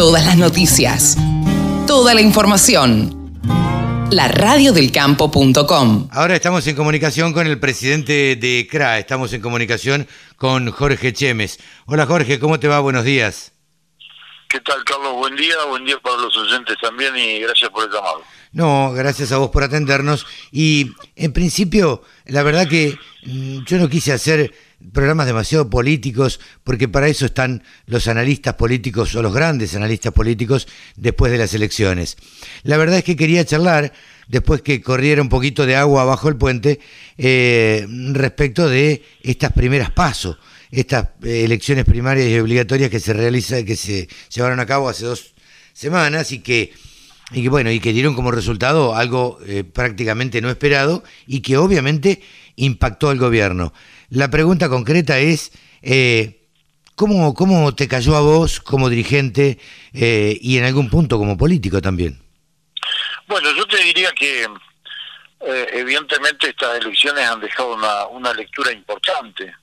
Todas las noticias. Toda la información. La radiodelcampo.com. Ahora estamos en comunicación con el presidente de CRA. Estamos en comunicación con Jorge Chemes. Hola Jorge, ¿cómo te va? Buenos días. ¿Qué tal, Carlos? Buen día, buen día para los oyentes también y gracias por el llamado. No, gracias a vos por atendernos. Y en principio, la verdad que mm, yo no quise hacer programas demasiado políticos, porque para eso están los analistas políticos o los grandes analistas políticos después de las elecciones. La verdad es que quería charlar, después que corriera un poquito de agua bajo el puente, eh, respecto de estas primeras pasos, estas eh, elecciones primarias y obligatorias que se realiza, que se llevaron a cabo hace dos semanas y que y que bueno, y que dieron como resultado algo eh, prácticamente no esperado y que obviamente impactó al gobierno. La pregunta concreta es, eh, ¿cómo, ¿cómo te cayó a vos como dirigente eh, y en algún punto como político también? Bueno, yo te diría que evidentemente estas elecciones han dejado una lectura importante,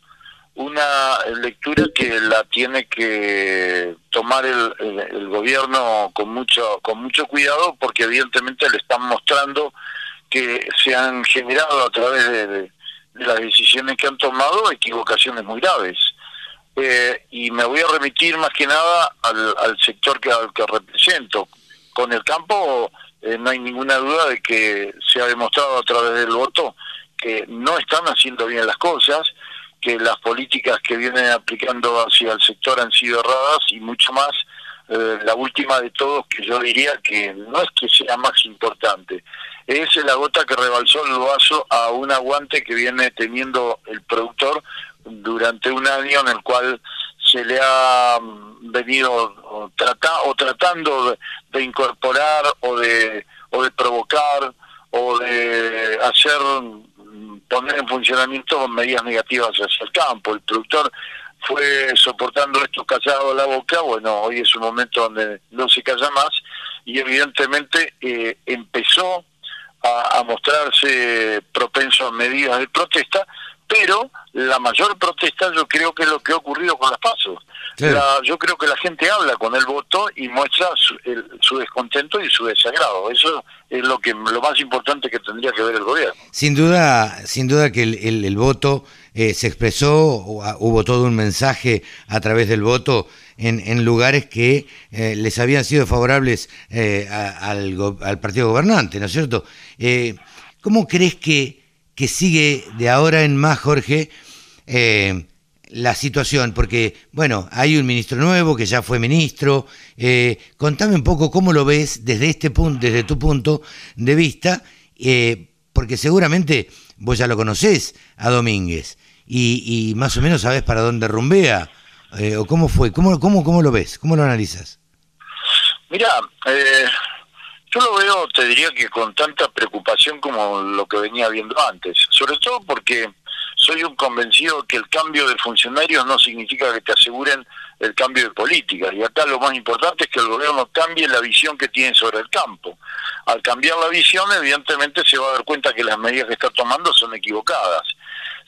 una lectura que la tiene que tomar el, el, gobierno con mucho con mucho cuidado porque evidentemente le están mostrando que se han generado a través de las decisiones que han tomado equivocaciones muy graves. Eh, y me voy a remitir más que nada al, sector que, al que represento. Con el campo eh, no hay ninguna duda de que se ha demostrado a través del voto que no están haciendo bien las cosas, que las políticas que vienen aplicando hacia el sector han sido erradas y mucho más. Eh, la última de todos que yo diría que no es que sea más importante, es la gota que rebalsó el vaso a un aguante que viene teniendo el productor durante un año en el cual se le ha mm, venido trata, o tratando de, incorporar o de, o de provocar o de hacer poner en funcionamiento medidas negativas hacia el campo. El productor fue soportando esto callado la boca, bueno, hoy es un momento donde no se calla más y evidentemente eh, empezó a, mostrarse propenso a medidas de protesta, pero la mayor protesta yo creo que es lo que ha ocurrido con las pasos. yo creo que la gente habla con el voto y muestra su, descontento y su desagrado. Eso es lo que lo más importante que tendría que ver el gobierno. Sin duda, sin duda que el, voto eh, se expresó, hubo todo un mensaje a través del voto en, lugares que eh, les habían sido favorables eh, al, al, partido gobernante, ¿no es cierto? ¿Cómo crees que, que, sigue de ahora en más, Jorge, la situación? Porque, bueno, hay un ministro nuevo que ya fue ministro. contame un poco cómo lo ves desde, este punto, desde tu punto de vista, porque seguramente vos ya lo conocés a Domínguez y, y más o menos sabés para dónde rumbea. Eh, ¿O cómo fue? ¿Cómo, cómo, ¿Cómo lo ves? ¿Cómo lo analizas? Mira, eh, yo lo veo, te diría que con tanta preocupación como lo que venía viendo antes, sobre todo porque soy un convencido que el cambio de funcionarios no significa que te aseguren el cambio de política. Y acá lo más importante es que el gobierno cambie la visión que tiene sobre el campo. Al cambiar la visión, evidentemente se va a dar cuenta que las medidas que está tomando son equivocadas.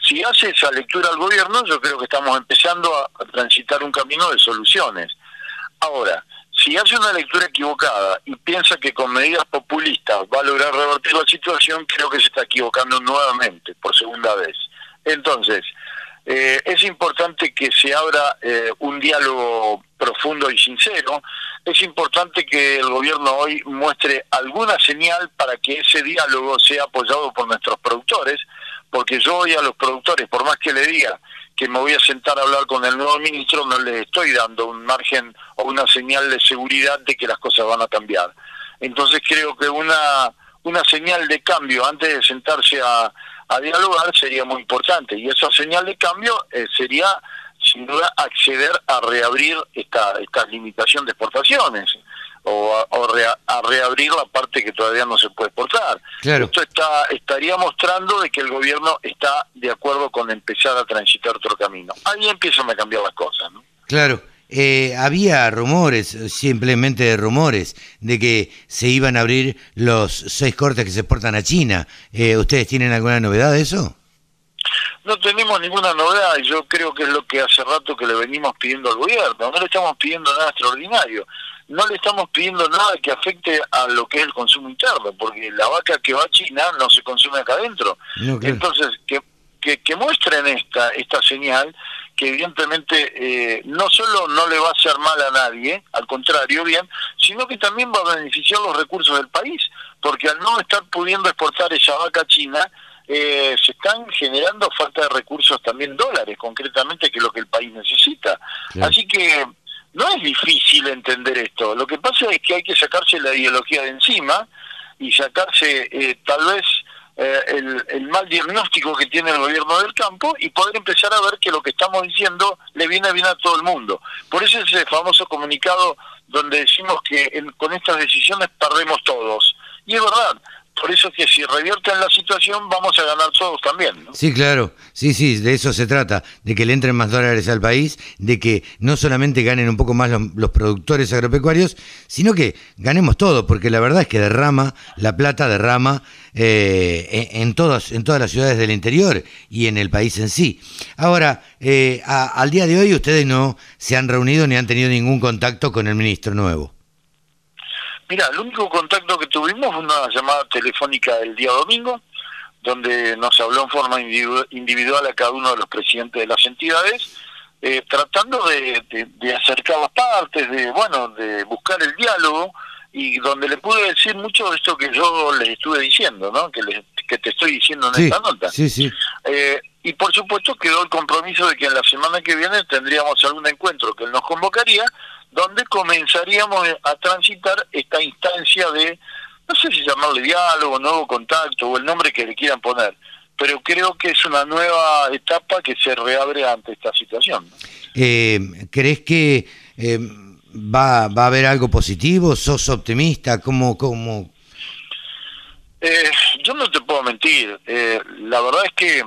Si hace esa lectura al gobierno, yo creo que estamos empezando a, transitar un camino de soluciones. Ahora, si hace una lectura equivocada y piensa que con medidas populistas va a lograr revertir la situación, creo que se está equivocando nuevamente, por segunda vez. Entonces, eh, es importante que se abra eh, un diálogo profundo y sincero. Es importante que el gobierno hoy muestre alguna señal para que ese diálogo sea apoyado por nuestros productores, porque yo hoy a los productores, por más que le diga que me voy a sentar a hablar con el nuevo ministro, no les estoy dando un margen o una señal de seguridad de que las cosas van a cambiar. Entonces creo que una, una señal de cambio antes de sentarse a, a dialogar sería muy importante y esa señal de cambio eh, sería sin duda acceder a reabrir esta, esta limitación de exportaciones o, a, reabrir la parte que todavía no se puede exportar. Esto está, estaría mostrando de que el gobierno está de acuerdo con empezar a transitar otro camino. Ahí empiezan a cambiar las cosas. ¿no? Claro. Eh, había rumores, simplemente rumores, de que se iban a abrir los seis cortes que se exportan a China. Eh, ¿Ustedes tienen alguna novedad de eso? No tenemos ninguna novedad y yo creo que es lo que hace rato que le venimos pidiendo al gobierno. No le estamos pidiendo nada extraordinario. No le estamos pidiendo nada que afecte a lo que es el consumo interno, porque la vaca que va a China no se consume acá adentro. Entonces, que, que, que, muestren esta, esta señal que evidentemente eh, no solo no le va a hacer mal a nadie, al contrario, bien, sino que también va a beneficiar los recursos del país, porque al no estar pudiendo exportar esa vaca china, eh, se están generando falta de recursos también dólares, concretamente, que es lo que el país necesita. Así que no es difícil entender esto. Lo que pasa es que hay que sacarse la ideología de encima y sacarse eh, tal vez eh, el, el, mal diagnóstico que tiene el gobierno del campo y poder empezar a ver que lo que estamos diciendo le viene bien a todo el mundo. Por eso ese famoso comunicado donde decimos que con estas decisiones perdemos todos. Y es verdad, por eso que si revierten la situación vamos a ganar todos también. ¿no? Sí, claro, sí, sí, de eso se trata, de que le entren más dólares al país, de que no solamente ganen un poco más los, productores agropecuarios, sino que ganemos todo, porque la verdad es que derrama, la plata derrama eh, en, todas, en todas las ciudades del interior y en el país en sí. Ahora, eh, al día de hoy ustedes no se han reunido ni han tenido ningún contacto con el ministro nuevo. Mira, el único contacto que tuvimos fue una llamada telefónica el día domingo, donde nos habló en forma individual a cada uno de los presidentes de las entidades, eh, tratando de, acercar las partes, de bueno, de buscar el diálogo y donde le pude decir mucho de esto que yo les estuve diciendo, ¿no? Que, que te estoy diciendo en esta nota. Sí, sí. Eh, y por supuesto quedó el compromiso de que en la semana que viene tendríamos algún encuentro que él nos convocaría donde comenzaríamos a transitar esta instancia de, no sé si llamarle diálogo, nuevo contacto o el nombre que le quieran poner, pero creo que es una nueva etapa que se reabre ante esta situación. Eh, ¿Crees que eh, va, va a haber algo positivo? ¿Sos optimista? ¿Cómo, cómo? Eh, yo no te puedo mentir. Eh, la verdad es que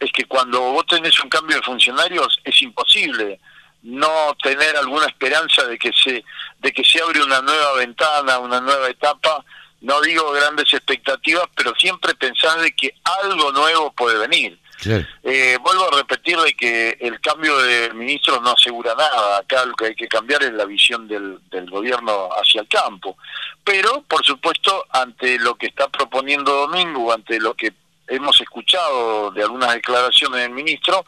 es que cuando vos tenés un cambio de funcionarios es imposible no tener alguna esperanza de que se de que se abre una nueva ventana, una nueva etapa, no digo grandes expectativas, pero siempre pensás de que algo nuevo puede venir. Eh, vuelvo a repetirle que el cambio de ministros no asegura nada. Acá lo que hay que cambiar es la visión del, del gobierno hacia el campo. Pero, por supuesto, ante lo que está proponiendo Domingo, ante lo que hemos escuchado de algunas declaraciones del ministro,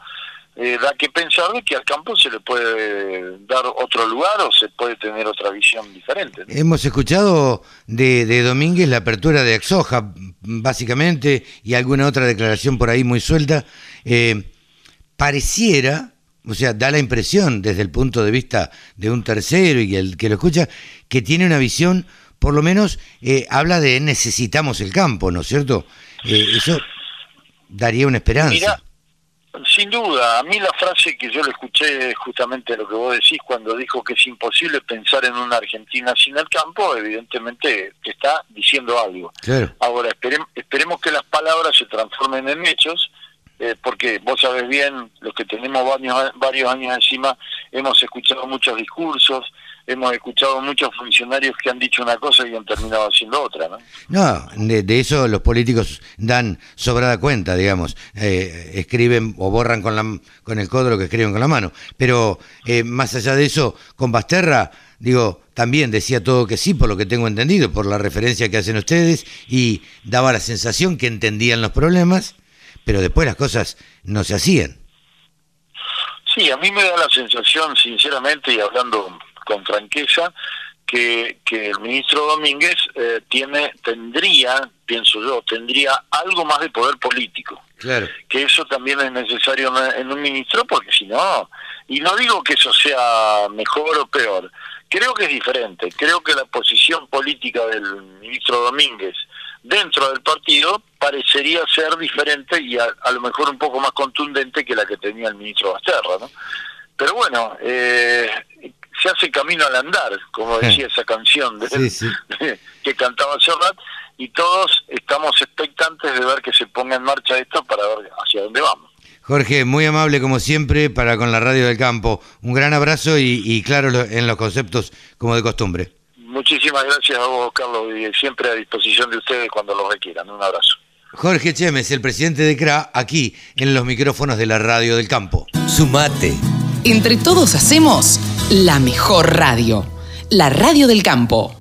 eh, da que pensar que al campo se le puede dar otro lugar o se puede tener otra visión diferente. Hemos escuchado de, de, Domínguez la apertura de Exoja, básicamente, y alguna otra declaración por ahí muy suelta. Eh, pareciera, o sea, da la impresión desde el punto de vista de un tercero y el que lo escucha, que tiene una visión, por lo menos, eh, habla de necesitamos el campo, ¿no es cierto? eso daría una esperanza. Sin duda, a mí la frase que yo le escuché justamente lo que vos decís cuando dijo que es imposible pensar en una Argentina sin el campo, evidentemente está diciendo algo. Ahora, esperemos que las palabras se transformen en hechos, eh, porque vos sabés bien, los que tenemos varios, varios años encima, hemos escuchado muchos discursos, hemos escuchado muchos funcionarios que han dicho una cosa y han terminado haciendo otra, ¿no? No, de, eso los políticos dan sobrada cuenta, digamos. Eh, escriben o borran con, la, con el codo lo que escriben con la mano. Pero eh, más allá de eso, con Basterra, digo, también decía todo que sí, por lo que tengo entendido, por la referencia que hacen ustedes, y daba la sensación que entendían los problemas, pero después las cosas no se hacían. Sí, a mí me da la sensación, sinceramente, y hablando con franqueza que, que el ministro Domínguez eh, tiene tendría, pienso yo, tendría algo más de poder político. Claro. Que eso también es necesario en un ministro, porque si no, y no digo que eso sea mejor o peor, creo que es diferente. Creo que la posición política del ministro Domínguez dentro del partido parecería ser diferente y a, lo mejor un poco más contundente que la que tenía el ministro Basterra, ¿no? Pero bueno, eh, se hace camino al andar, como decía esa canción de, que cantaba Serrat, y todos estamos expectantes de ver que se ponga en marcha esto para ver hacia dónde vamos. Jorge, muy amable como siempre para con la Radio del Campo. Un gran abrazo y, claro en los conceptos como de costumbre. Muchísimas gracias a vos, Carlos, y siempre a disposición de ustedes cuando lo requieran. Un abrazo. Jorge Chemes, el presidente de CRA, aquí en los micrófonos de la radio del campo. Sumate. Entre todos hacemos la mejor radio, la radio del campo.